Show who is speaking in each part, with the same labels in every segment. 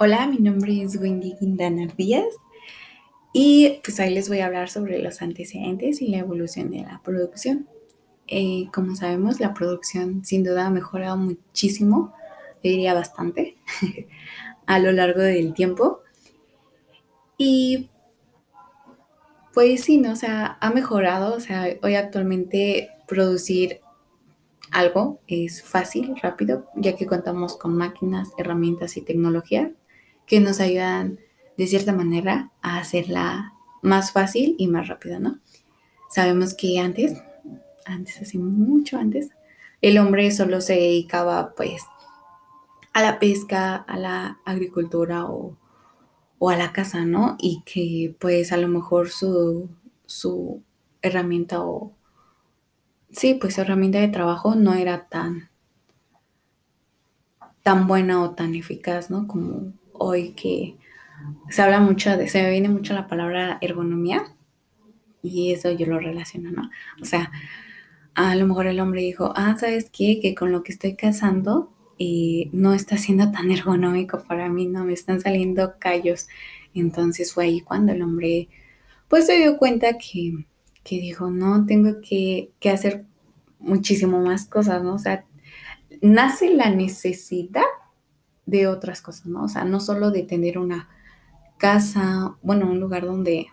Speaker 1: Hola, mi nombre es Wendy Quintana Díaz y pues ahí les voy a hablar sobre los antecedentes y la evolución de la producción. Eh, como sabemos, la producción sin duda ha mejorado muchísimo, diría bastante, a lo largo del tiempo. Y pues sí, ¿no? O sea, ha mejorado, o sea, hoy actualmente producir algo es fácil, rápido, ya que contamos con máquinas, herramientas y tecnología que nos ayudan de cierta manera a hacerla más fácil y más rápida, ¿no? Sabemos que antes, antes, así mucho antes, el hombre solo se dedicaba pues a la pesca, a la agricultura o, a la caza, ¿no? Y que pues a lo mejor su, su herramienta o sí, pues su herramienta de trabajo no era tan, tan buena o tan eficaz, ¿no? Como hoy que se habla mucho de, se me viene mucho la palabra ergonomía y eso yo lo relaciono, ¿no? O sea, a lo mejor el hombre dijo, ah, ¿sabes qué? Que con lo que estoy cazando eh, no está siendo tan ergonómico para mí, no me están saliendo callos. Entonces fue ahí cuando el hombre pues se dio cuenta que que dijo, no, tengo que, hacer muchísimo más cosas, ¿no? O sea, nace la necesidad de otras cosas, ¿no? O sea, no solo de tener una casa, bueno, un lugar donde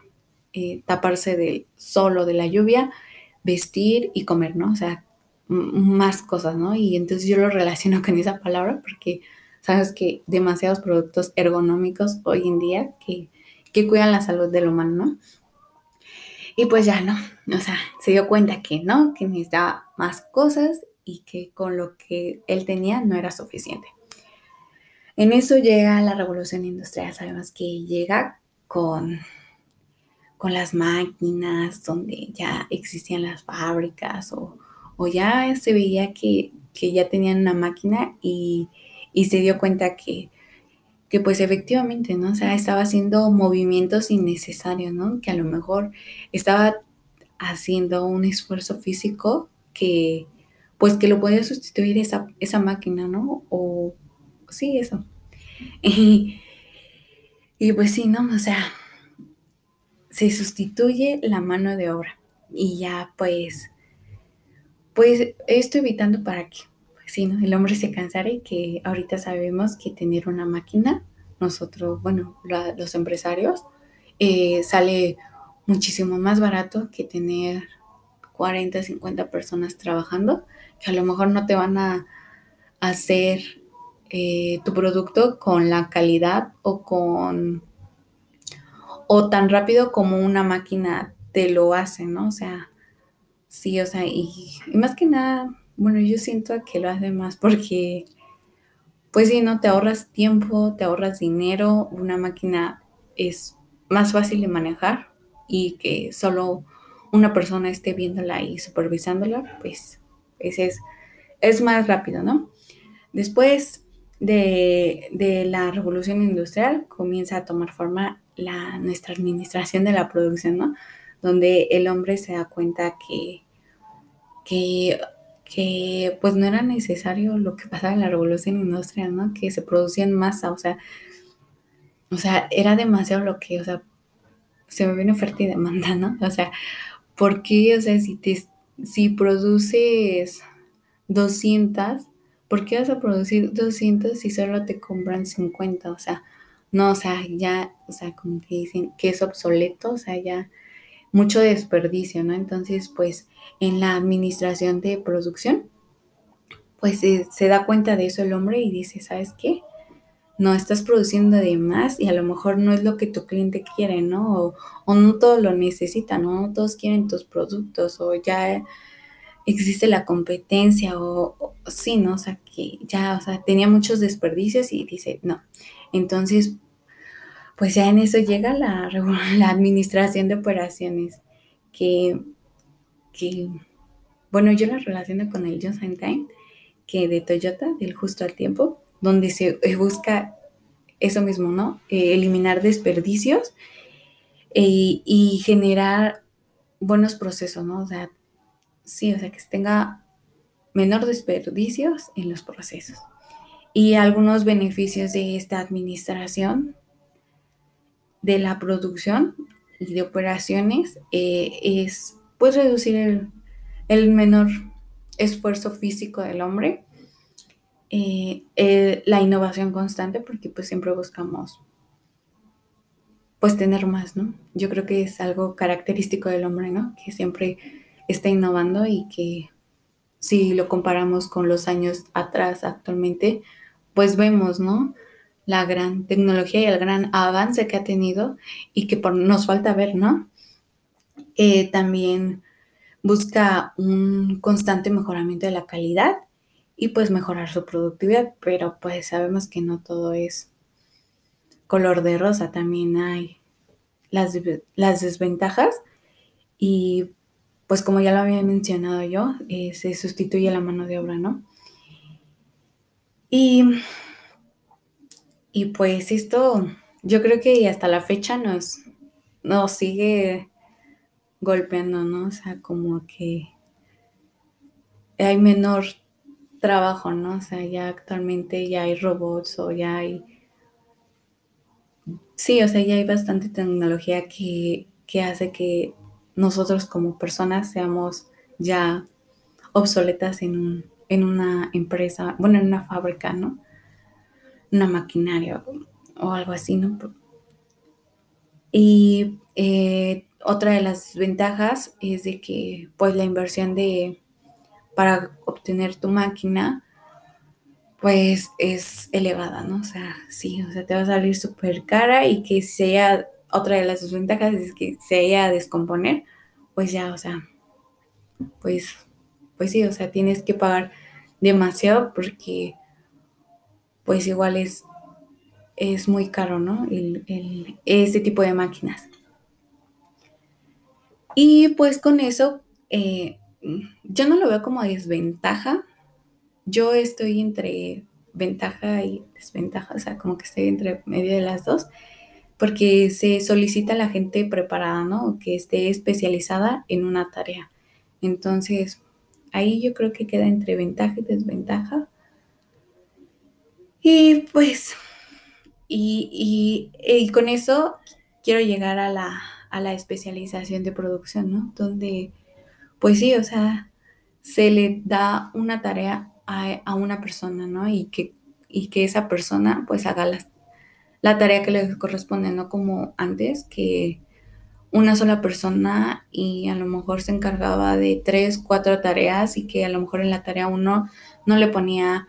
Speaker 1: eh, taparse del sol o de la lluvia, vestir y comer, ¿no? O sea, más cosas, ¿no? Y entonces yo lo relaciono con esa palabra porque sabes que demasiados productos ergonómicos hoy en día que, que cuidan la salud del humano, ¿no? Y pues ya no, o sea, se dio cuenta que no, que necesitaba más cosas y que con lo que él tenía no era suficiente. En eso llega la revolución industrial, sabemos que llega con, con las máquinas, donde ya existían las fábricas o, ya se veía que, ya tenían una máquina y, y se dio cuenta que que pues efectivamente, ¿no? O sea, estaba haciendo movimientos innecesarios, ¿no? Que a lo mejor estaba haciendo un esfuerzo físico que pues que lo podía sustituir esa, esa máquina, ¿no? O sí, eso. Y, y pues sí, ¿no? O sea, se sustituye la mano de obra y ya pues, pues esto evitando para qué sí, ¿no? El hombre se cansara y que ahorita sabemos que tener una máquina, nosotros, bueno, los empresarios, eh, sale muchísimo más barato que tener 40, 50 personas trabajando, que a lo mejor no te van a hacer eh, tu producto con la calidad o con o tan rápido como una máquina te lo hace, ¿no? O sea, sí, o sea, y más que nada, bueno, yo siento que lo hace más porque, pues si no te ahorras tiempo, te ahorras dinero, una máquina es más fácil de manejar y que solo una persona esté viéndola y supervisándola, pues ese es, es más rápido, ¿no? Después de, de, la revolución industrial comienza a tomar forma la, nuestra administración de la producción, ¿no? Donde el hombre se da cuenta que, que que pues no era necesario lo que pasaba en la revolución industrial, ¿no? Que se producía en masa, o sea, o sea, era demasiado lo que, o sea, se me viene oferta y demanda, ¿no? O sea, ¿por qué, o sea, si te, si produces 200, ¿por qué vas a producir 200 si solo te compran 50? O sea, no, o sea, ya, o sea, como que dicen que es obsoleto, o sea, ya mucho desperdicio, ¿no? Entonces, pues en la administración de producción, pues se da cuenta de eso el hombre y dice, ¿sabes qué? No estás produciendo de más y a lo mejor no es lo que tu cliente quiere, ¿no? O, no todos lo necesitan, ¿no? No todos quieren tus productos o ya existe la competencia o, sí, ¿no? O sea, que ya, o sea, tenía muchos desperdicios y dice, no. Entonces, pues ya en eso llega la, la administración de operaciones, que, que, bueno, yo la relaciono con el Just in Time, que de Toyota, del justo al tiempo, donde se eh, busca eso mismo, ¿no? Eh, eliminar desperdicios eh, y generar buenos procesos, ¿no? O sea, sí, o sea, que tenga menor desperdicios en los procesos. Y algunos beneficios de esta administración de la producción y de operaciones eh, es pues reducir el, menor esfuerzo físico del hombre, eh, eh, la innovación constante, porque pues siempre buscamos pues tener más, ¿no? Yo creo que es algo característico del hombre, ¿no? Que siempre está innovando y que si lo comparamos con los años atrás actualmente, pues vemos, ¿no? La gran tecnología y el gran avance que ha tenido y que por, nos falta ver, ¿no? Eh, también busca un constante mejoramiento de la calidad y pues mejorar su productividad, pero pues sabemos que no todo es color de rosa, también hay las, las desventajas y pues como ya lo había mencionado yo, eh, se sustituye la mano de obra, ¿no? Y, y pues esto, yo creo que hasta la fecha nos, nos sigue golpeando, ¿no? O sea, como que hay menor trabajo, ¿no? O sea, ya actualmente ya hay robots o ya hay... Sí, o sea, ya hay bastante tecnología que, que hace que nosotros como personas seamos ya obsoletas en, un, en una empresa, bueno, en una fábrica, ¿no? Una maquinaria o, algo así, ¿no? Y eh, otra de las ventajas es de que pues la inversión de para obtener tu máquina pues es elevada, ¿no? O sea, sí, o sea, te va a salir súper cara y que sea otra de las desventajas es que se haya a descomponer, pues ya, o sea, pues, pues sí, o sea, tienes que pagar demasiado porque pues igual es, es muy caro, ¿no? El, este tipo de máquinas. Y pues con eso, eh, yo no lo veo como desventaja. Yo estoy entre ventaja y desventaja, o sea, como que estoy entre medio de las dos, porque se solicita a la gente preparada, ¿no? Que esté especializada en una tarea. Entonces, ahí yo creo que queda entre ventaja y desventaja. Y pues, y, y, con eso quiero llegar a la, a la especialización de producción, ¿no? Donde, pues sí, o sea, se le da una tarea a, a una persona, ¿no? Y que, y que esa persona pues haga la, la tarea que le corresponde, no como antes, que una sola persona y a lo mejor se encargaba de tres, cuatro tareas y que a lo mejor en la tarea uno no le ponía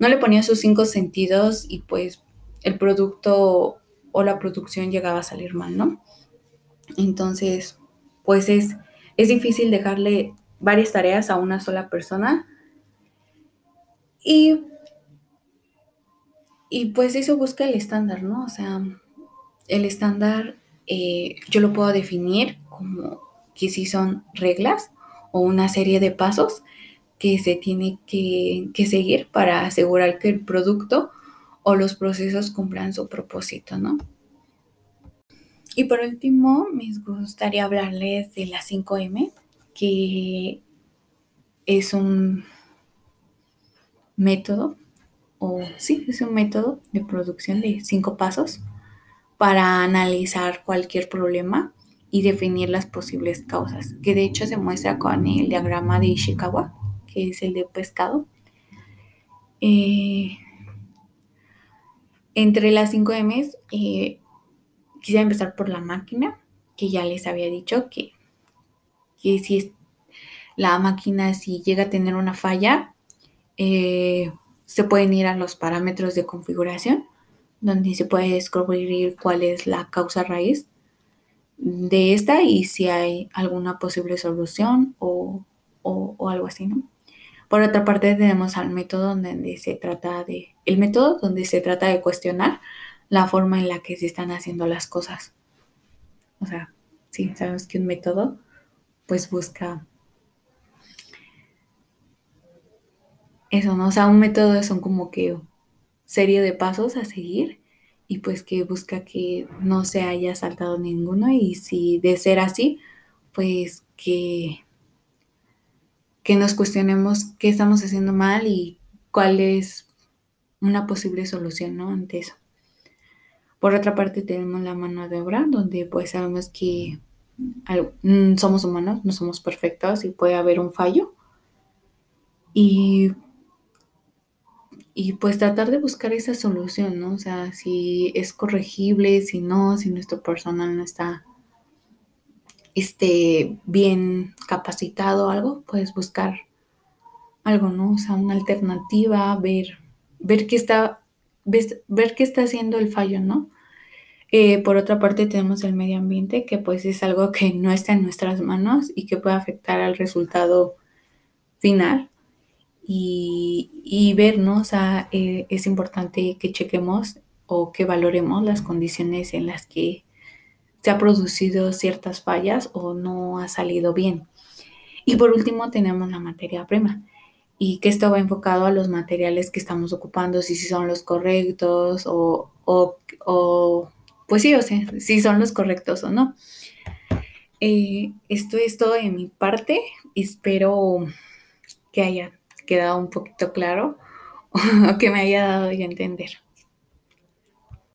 Speaker 1: no le ponía sus cinco sentidos y pues el producto o la producción llegaba a salir mal, ¿no? Entonces, pues es, es difícil dejarle varias tareas a una sola persona. Y, y pues eso busca el estándar, ¿no? O sea, el estándar eh, yo lo puedo definir como que si son reglas o una serie de pasos que se tiene que, seguir para asegurar que el producto o los procesos cumplan su propósito, ¿no? Y por último, me gustaría hablarles de la 5M, que es un método, sí, es un método de producción de cinco pasos para analizar cualquier problema y definir las posibles causas, que de hecho se muestra con el diagrama de Ishikawa que es el de pescado. Eh, entre las 5 M's, eh, quisiera empezar por la máquina, que ya les había dicho que, que si la máquina, si llega a tener una falla, eh, se pueden ir a los parámetros de configuración, donde se puede descubrir cuál es la causa raíz de esta y si hay alguna posible solución o, o algo así, ¿no? Por otra parte, tenemos al método donde se trata de, el método donde se trata de cuestionar la forma en la que se están haciendo las cosas. O sea, sí, sabemos que un método pues busca eso, ¿no? O sea, un método son como que serie de pasos a seguir y pues que busca que no se haya saltado ninguno y si de ser así, pues que que nos cuestionemos qué estamos haciendo mal y cuáles una posible solución, ¿no? Ante eso. Por otra parte tenemos la mano de obra, donde pues sabemos que mm, somos humanos, no somos perfectos y puede haber un fallo. Y, y pues tratar de buscar esa solución, ¿no? O sea, si es corregible, si no, si nuestro personal no está este, bien capacitado o algo, puedes buscar algo, ¿no? O sea, una alternativa, ver, ver qué está, ver qué está haciendo el fallo, ¿no? Eh, por otra parte tenemos el medio ambiente, que pues es algo que no está en nuestras manos y que puede afectar al resultado final. Y, ver, ¿no? O sea, eh, es importante que chequemos o que valoremos las condiciones en las que se ha producido ciertas fallas o no ha salido bien. Y por último tenemos la materia prima y que esto va enfocado a los materiales que estamos ocupando, si, son los correctos o, o, pues sí, o sea, si son los correctos o no. Eh, esto es todo de mi parte. Espero que haya quedado un poquito claro o que me haya dado a entender.